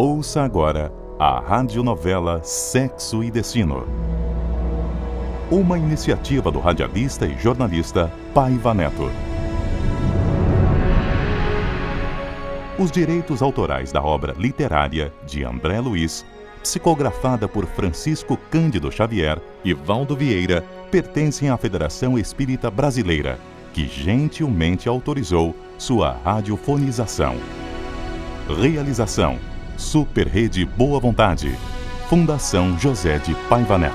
Ouça agora a radionovela Sexo e Destino. Uma iniciativa do radialista e jornalista Paiva Neto. Os direitos autorais da obra literária de André Luiz, psicografada por Francisco Cândido Xavier e Valdo Vieira, pertencem à Federação Espírita Brasileira, que gentilmente autorizou sua radiofonização. Realização Super Rede Boa Vontade. Fundação José de Paiva Neto.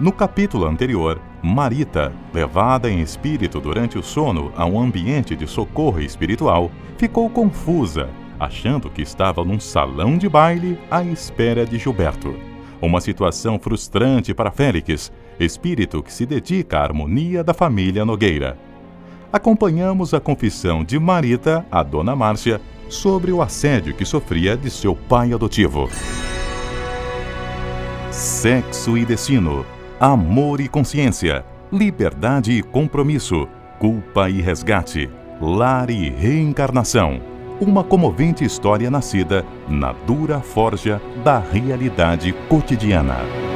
No capítulo anterior, Marita, levada em espírito durante o sono a um ambiente de socorro espiritual, ficou confusa, achando que estava num salão de baile à espera de Gilberto. Uma situação frustrante para Félix, espírito que se dedica à harmonia da família Nogueira. Acompanhamos a confissão de Marita a Dona Márcia sobre o assédio que sofria de seu pai adotivo. Sexo e destino, amor e consciência, liberdade e compromisso, culpa e resgate, lar e reencarnação uma comovente história nascida na dura forja da realidade cotidiana.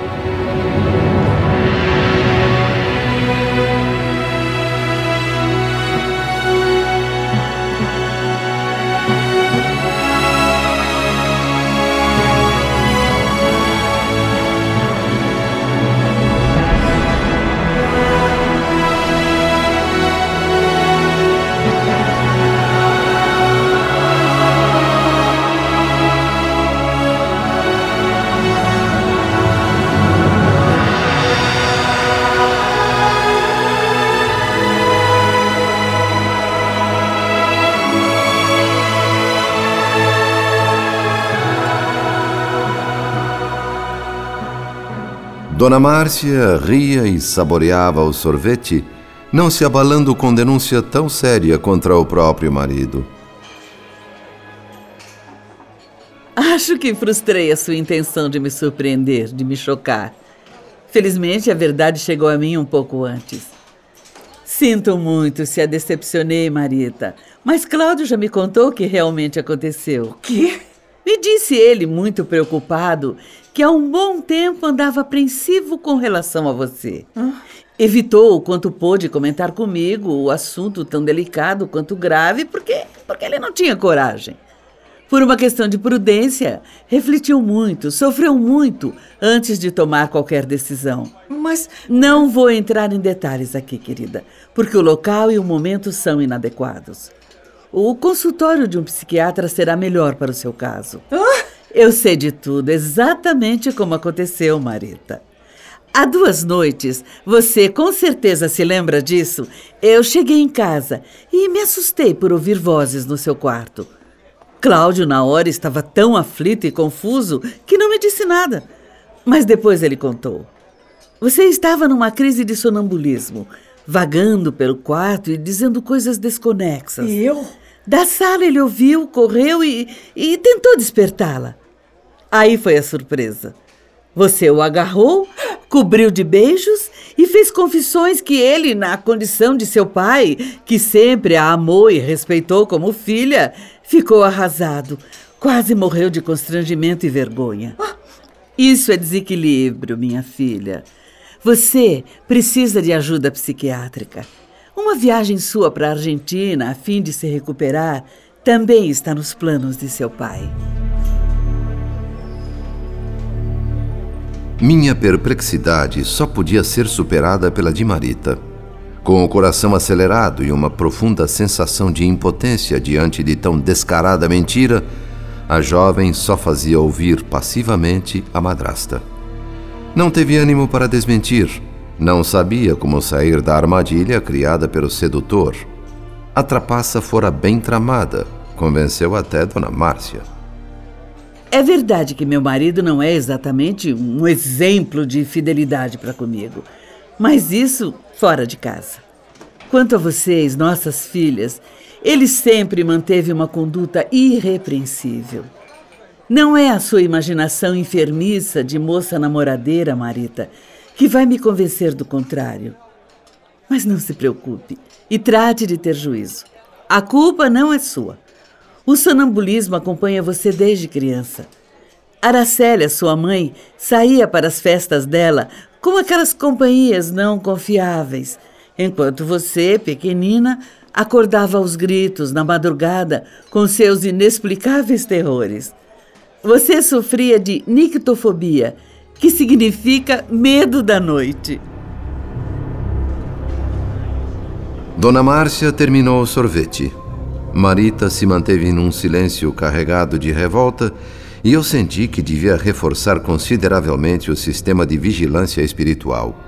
Dona Márcia ria e saboreava o sorvete, não se abalando com denúncia tão séria contra o próprio marido. Acho que frustrei a sua intenção de me surpreender, de me chocar. Felizmente, a verdade chegou a mim um pouco antes. Sinto muito se a decepcionei, Marita, mas Cláudio já me contou o que realmente aconteceu. O quê? Me disse ele, muito preocupado, que há um bom tempo andava apreensivo com relação a você. Ah. Evitou o quanto pôde comentar comigo o assunto tão delicado quanto grave, porque, porque ele não tinha coragem. Por uma questão de prudência, refletiu muito, sofreu muito antes de tomar qualquer decisão. Mas. Não vou entrar em detalhes aqui, querida, porque o local e o momento são inadequados. O consultório de um psiquiatra será melhor para o seu caso. Ah! Eu sei de tudo, exatamente como aconteceu, Marita. Há duas noites, você com certeza se lembra disso. Eu cheguei em casa e me assustei por ouvir vozes no seu quarto. Cláudio, na hora, estava tão aflito e confuso que não me disse nada. Mas depois ele contou. Você estava numa crise de sonambulismo vagando pelo quarto e dizendo coisas desconexas. E eu? Da sala ele ouviu, correu e, e tentou despertá-la. Aí foi a surpresa. Você o agarrou, cobriu de beijos e fez confissões que ele, na condição de seu pai, que sempre a amou e respeitou como filha, ficou arrasado. Quase morreu de constrangimento e vergonha. Isso é desequilíbrio, minha filha. Você precisa de ajuda psiquiátrica. Uma viagem sua para a Argentina a fim de se recuperar também está nos planos de seu pai. Minha perplexidade só podia ser superada pela de Marita. Com o coração acelerado e uma profunda sensação de impotência diante de tão descarada mentira, a jovem só fazia ouvir passivamente a madrasta. Não teve ânimo para desmentir. Não sabia como sair da armadilha criada pelo sedutor. A trapaça fora bem tramada, convenceu até Dona Márcia. É verdade que meu marido não é exatamente um exemplo de fidelidade para comigo, mas isso fora de casa. Quanto a vocês, nossas filhas, ele sempre manteve uma conduta irrepreensível. Não é a sua imaginação enfermiça de moça namoradeira, Marita, que vai me convencer do contrário. Mas não se preocupe e trate de ter juízo. A culpa não é sua. O sonambulismo acompanha você desde criança. Aracélia, sua mãe, saía para as festas dela com aquelas companhias não confiáveis, enquanto você, pequenina, acordava aos gritos na madrugada com seus inexplicáveis terrores. Você sofria de nictofobia, que significa medo da noite. Dona Márcia terminou o sorvete. Marita se manteve num silêncio carregado de revolta e eu senti que devia reforçar consideravelmente o sistema de vigilância espiritual.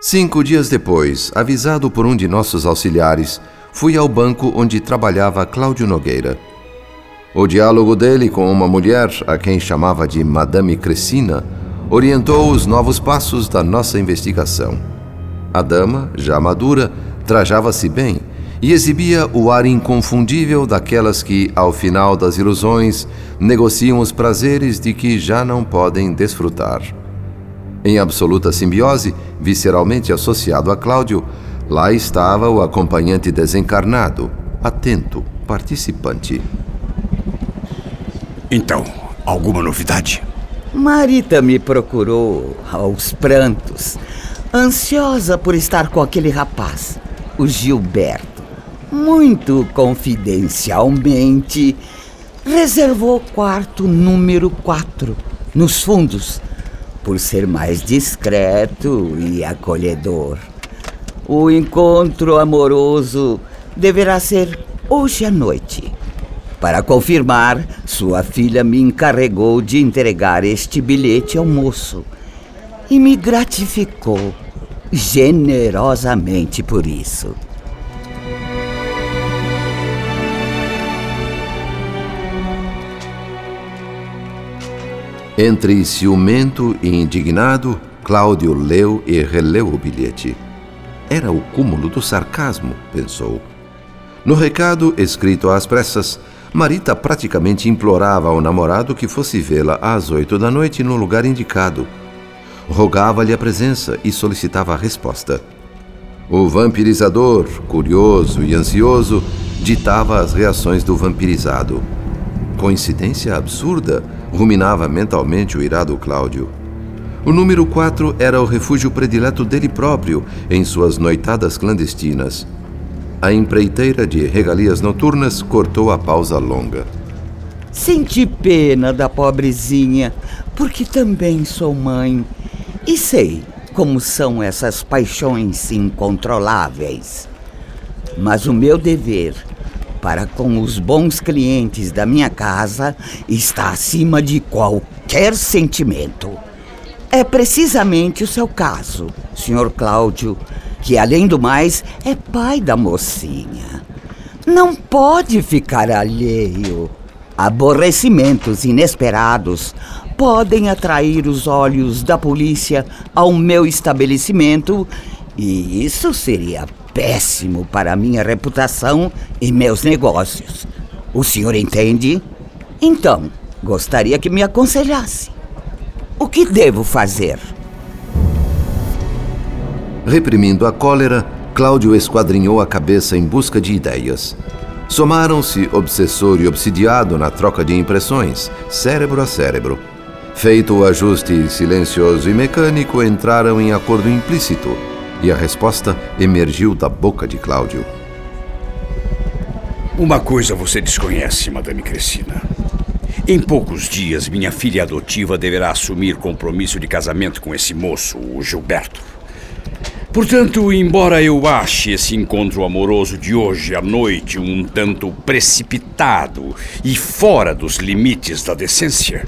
Cinco dias depois, avisado por um de nossos auxiliares, fui ao banco onde trabalhava Cláudio Nogueira. O diálogo dele com uma mulher, a quem chamava de Madame Cressina, orientou os novos passos da nossa investigação. A dama, já madura, trajava-se bem e exibia o ar inconfundível daquelas que, ao final das ilusões, negociam os prazeres de que já não podem desfrutar. Em absoluta simbiose, visceralmente associado a Cláudio, lá estava o acompanhante desencarnado, atento, participante. Então, alguma novidade? Marita me procurou aos prantos, ansiosa por estar com aquele rapaz, o Gilberto. Muito confidencialmente, reservou o quarto número 4 nos fundos, por ser mais discreto e acolhedor. O encontro amoroso deverá ser hoje à noite. Para confirmar, sua filha me encarregou de entregar este bilhete ao moço e me gratificou generosamente por isso. Entre ciumento e indignado, Cláudio leu e releu o bilhete. Era o cúmulo do sarcasmo, pensou. No recado, escrito às pressas, Marita praticamente implorava ao namorado que fosse vê-la às oito da noite no lugar indicado. Rogava-lhe a presença e solicitava a resposta. O vampirizador, curioso e ansioso, ditava as reações do vampirizado. Coincidência absurda, ruminava mentalmente o irado Cláudio. O número 4 era o refúgio predileto dele próprio em suas noitadas clandestinas. A empreiteira de regalias noturnas cortou a pausa longa. Senti pena da pobrezinha, porque também sou mãe e sei como são essas paixões incontroláveis. Mas o meu dever para com os bons clientes da minha casa está acima de qualquer sentimento. É precisamente o seu caso, Sr. Cláudio, que além do mais é pai da mocinha. Não pode ficar alheio. Aborrecimentos inesperados podem atrair os olhos da polícia ao meu estabelecimento e isso seria péssimo para minha reputação e meus negócios. O senhor entende? Então, gostaria que me aconselhasse. O que devo fazer? Reprimindo a cólera, Cláudio esquadrinhou a cabeça em busca de ideias. Somaram-se obsessor e obsidiado na troca de impressões, cérebro a cérebro. Feito o ajuste silencioso e mecânico, entraram em acordo implícito e a resposta emergiu da boca de Cláudio. Uma coisa você desconhece, Madame Cressina. Em poucos dias, minha filha adotiva deverá assumir compromisso de casamento com esse moço, o Gilberto. Portanto, embora eu ache esse encontro amoroso de hoje à noite um tanto precipitado e fora dos limites da decência,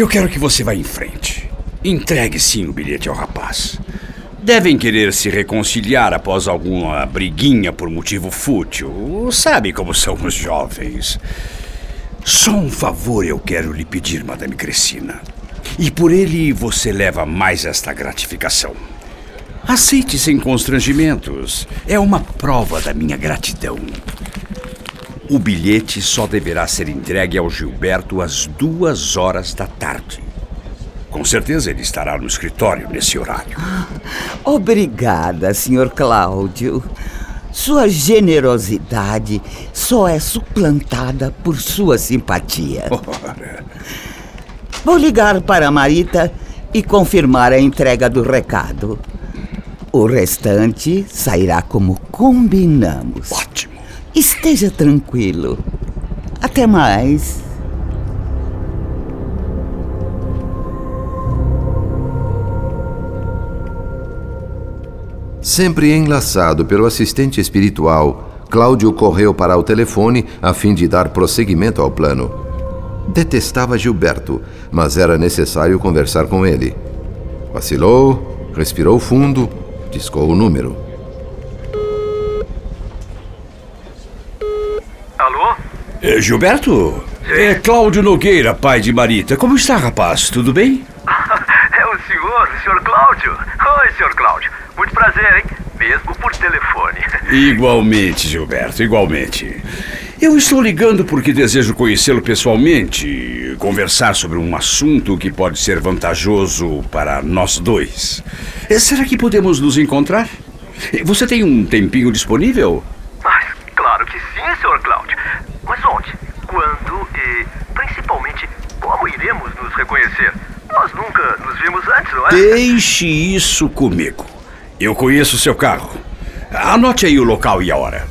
eu quero que você vá em frente. Entregue sim o bilhete ao rapaz. Devem querer se reconciliar após alguma briguinha por motivo fútil. Sabe como são os jovens. Só um favor eu quero lhe pedir, Madame Cressina. E por ele você leva mais esta gratificação. Aceite sem constrangimentos. É uma prova da minha gratidão. O bilhete só deverá ser entregue ao Gilberto às duas horas da tarde. Com certeza ele estará no escritório nesse horário. Obrigada, Sr. Cláudio. Sua generosidade só é suplantada por sua simpatia. Ora, Vou ligar para a Marita e confirmar a entrega do recado. O restante sairá como combinamos. ótimo. Esteja tranquilo. Até mais. Sempre enlaçado pelo assistente espiritual, Cláudio correu para o telefone a fim de dar prosseguimento ao plano. Detestava Gilberto, mas era necessário conversar com ele. Vacilou, respirou fundo, discou o número. Alô? É, Gilberto? É Cláudio Nogueira, pai de Marita. Como está, rapaz? Tudo bem? É o senhor, o senhor Cláudio? Oi, senhor Cláudio. Muito prazer, hein? Mesmo por telefone. Igualmente, Gilberto, igualmente. Eu estou ligando porque desejo conhecê-lo pessoalmente, conversar sobre um assunto que pode ser vantajoso para nós dois. Eh, Será que podemos nos encontrar? Você tem um tempinho disponível? Mas, claro que sim, senhor Cláudio. Mas onde? Quando e, principalmente, como iremos nos reconhecer? Nós nunca nos vimos antes, não é? Deixe isso comigo. Eu conheço o seu carro. Anote aí o local e a hora.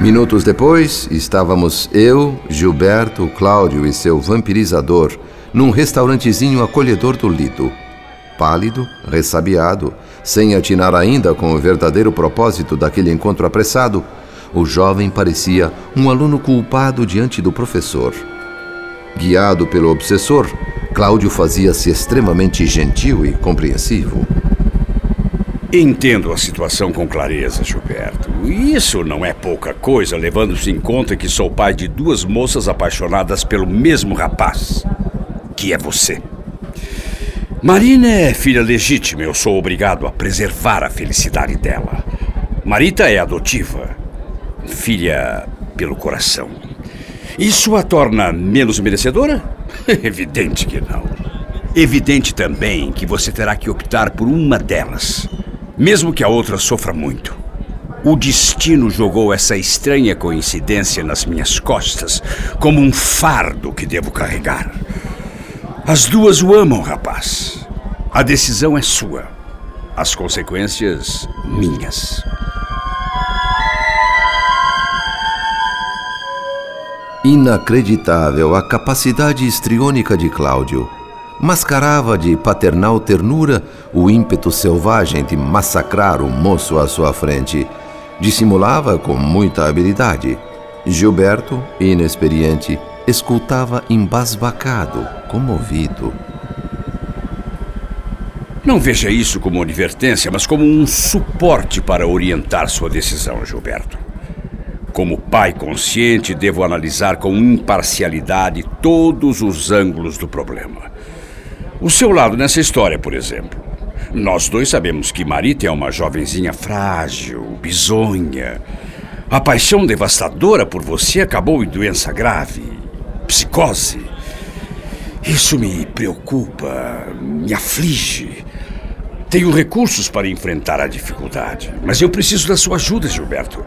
Minutos depois, estávamos eu, Gilberto, Cláudio e seu vampirizador num restaurantezinho acolhedor do Lido. Pálido, ressabiado, sem atinar ainda com o verdadeiro propósito daquele encontro apressado, o jovem parecia um aluno culpado diante do professor. Guiado pelo obsessor, Cláudio fazia-se extremamente gentil e compreensivo. Entendo a situação com clareza, Gilberto. E Isso não é pouca coisa, levando-se em conta que sou pai de duas moças apaixonadas pelo mesmo rapaz, que é você. Marina é filha legítima, eu sou obrigado a preservar a felicidade dela. Marita é adotiva, filha pelo coração. Isso a torna menos merecedora? Evidente que não. Evidente também que você terá que optar por uma delas, mesmo que a outra sofra muito. O destino jogou essa estranha coincidência nas minhas costas como um fardo que devo carregar. As duas o amam, rapaz. A decisão é sua. As consequências, minhas. Inacreditável a capacidade histriônica de Cláudio. Mascarava de paternal ternura o ímpeto selvagem de massacrar o moço à sua frente. Dissimulava com muita habilidade. Gilberto, inexperiente, escutava embasbacado, comovido. Não veja isso como advertência, mas como um suporte para orientar sua decisão, Gilberto. Como pai consciente, devo analisar com imparcialidade todos os ângulos do problema. O seu lado nessa história, por exemplo. Nós dois sabemos que Marita é uma jovenzinha frágil, bizonha. A paixão devastadora por você acabou em doença grave, psicose. Isso me preocupa, me aflige. Tenho recursos para enfrentar a dificuldade, mas eu preciso da sua ajuda, Gilberto.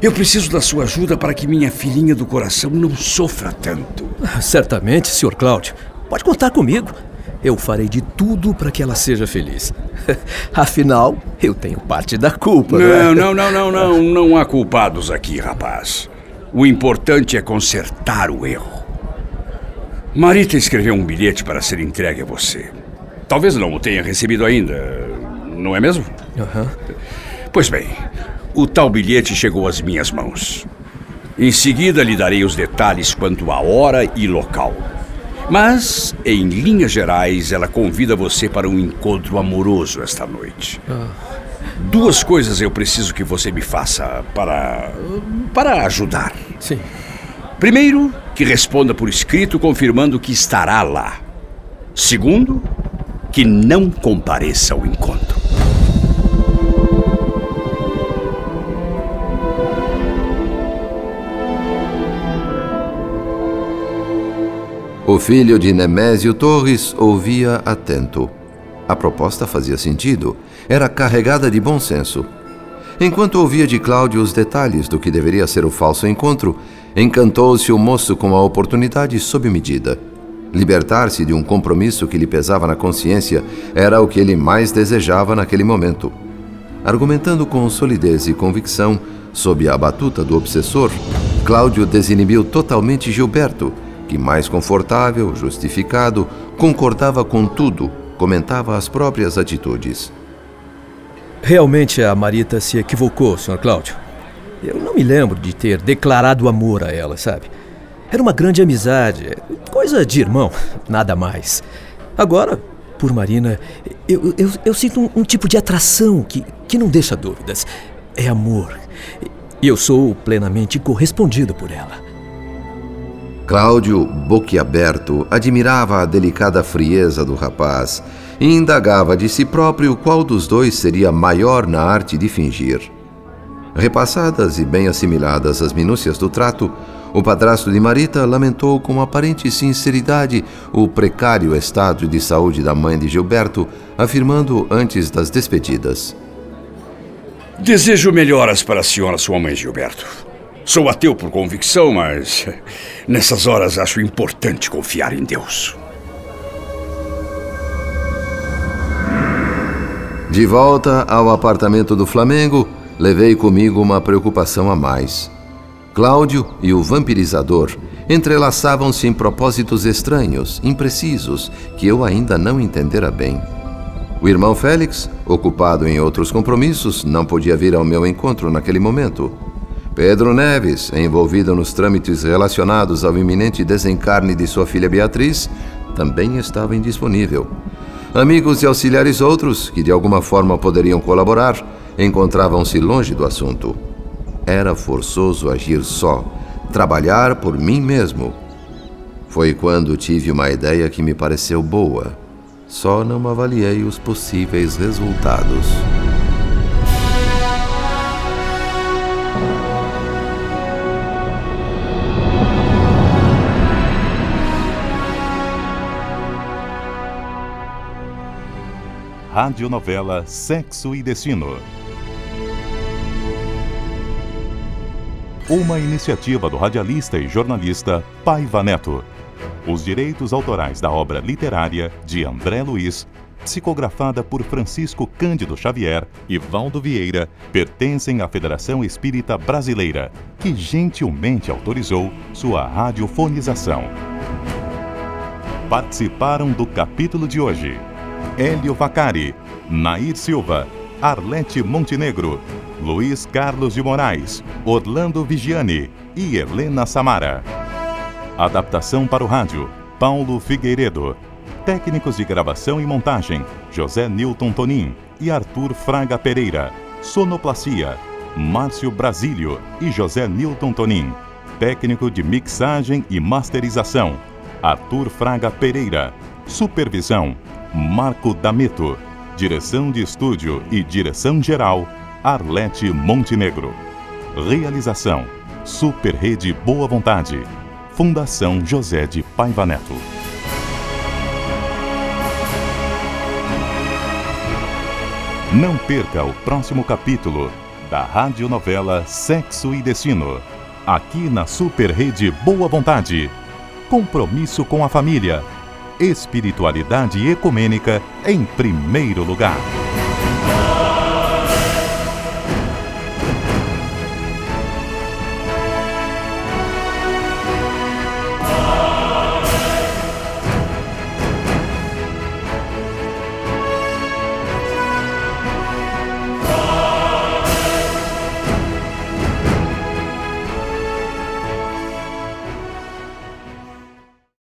Eu preciso da sua ajuda para que minha filhinha do coração não sofra tanto. Certamente, Sr. Cláudio. Pode contar comigo. Eu farei de tudo para que ela seja feliz. Afinal, eu tenho parte da culpa, não, é? Não, não, não, não, não, não há culpados aqui, rapaz. O importante é consertar o erro. Marita escreveu um bilhete para ser entregue a você. Talvez não o tenha recebido ainda, não é mesmo? Aham. Pois bem, o tal bilhete chegou às minhas mãos. Em seguida lhe darei os detalhes quanto à hora e local. Mas, em linhas gerais, ela convida você para um encontro amoroso esta noite. Duas coisas eu preciso que você me faça para. para ajudar. Sim. Primeiro, que responda por escrito confirmando que estará lá. Segundo, que não compareça ao encontro. O filho de Nemésio Torres ouvia atento. A proposta fazia sentido, era carregada de bom senso. Enquanto ouvia de Cláudio os detalhes do que deveria ser o falso encontro, encantou-se o moço com a oportunidade sob medida. Libertar-se de um compromisso que lhe pesava na consciência era o que ele mais desejava naquele momento. Argumentando com solidez e convicção, sob a batuta do obsessor, Cláudio desinibiu totalmente Gilberto que, mais confortável, justificado, concordava com tudo, comentava as próprias atitudes. Realmente a Marita se equivocou, Sr. Cláudio. Eu não me lembro de ter declarado amor a ela, sabe? Era uma grande amizade, coisa de irmão, nada mais. Agora, por Marina, eu, eu, eu sinto um, um, tipo de atração que, que não deixa dúvidas. É amor. E eu sou plenamente correspondido por ela. Cláudio, boquiaberto, admirava a delicada frieza do rapaz e indagava de si próprio qual dos dois seria maior na arte de fingir. Repassadas e bem assimiladas as minúcias do trato, o padrasto de Marita lamentou com aparente sinceridade o precário estado de saúde da mãe de Gilberto, afirmando antes das despedidas: Desejo melhoras para a senhora, sua mãe, Gilberto. Sou ateu por convicção, mas nessas horas acho importante confiar em Deus. De volta ao apartamento do Flamengo, levei comigo uma preocupação a mais. Cláudio e o vampirizador entrelaçavam-se em propósitos estranhos, imprecisos, que eu ainda não entendera bem. O irmão Félix, ocupado em outros compromissos, não podia vir ao meu encontro naquele momento. Pedro Neves, envolvido nos trâmites relacionados ao iminente desencarne de sua filha Beatriz, também estava indisponível. Amigos e auxiliares outros, que de alguma forma poderiam colaborar, encontravam-se longe do assunto. Era forçoso agir só, trabalhar por mim mesmo. Foi quando tive uma ideia que me pareceu boa. Só não avaliei os possíveis resultados. Radionovela Sexo e Destino. Uma iniciativa do radialista e jornalista Paiva Neto. Os direitos autorais da obra literária de André Luiz, psicografada por Francisco Cândido Xavier e Valdo Vieira, pertencem à Federação Espírita Brasileira, que gentilmente autorizou sua radiofonização. Participaram do capítulo de hoje Hélio Vacari, Nair Silva, Arlete Montenegro, Luiz Carlos de Moraes, Orlando Vigiani e Helena Samara. Adaptação para o rádio, Paulo Figueiredo. Técnicos de gravação e montagem, José Newton Tonin e Arthur Fraga Pereira. Sonoplastia, Márcio Brasílio e José Newton Tonin. Técnico de mixagem e masterização, Arthur Fraga Pereira. Supervisão, Marco D'Ameto. Direção de estúdio e direção geral, Arlete Montenegro. Realização: Super Rede Boa Vontade. Fundação José de Paiva Neto. Não perca o próximo capítulo da radionovela Sexo e Destino. Aqui na Super Rede Boa Vontade. Compromisso com a família espiritualidade ecumênica em primeiro lugar.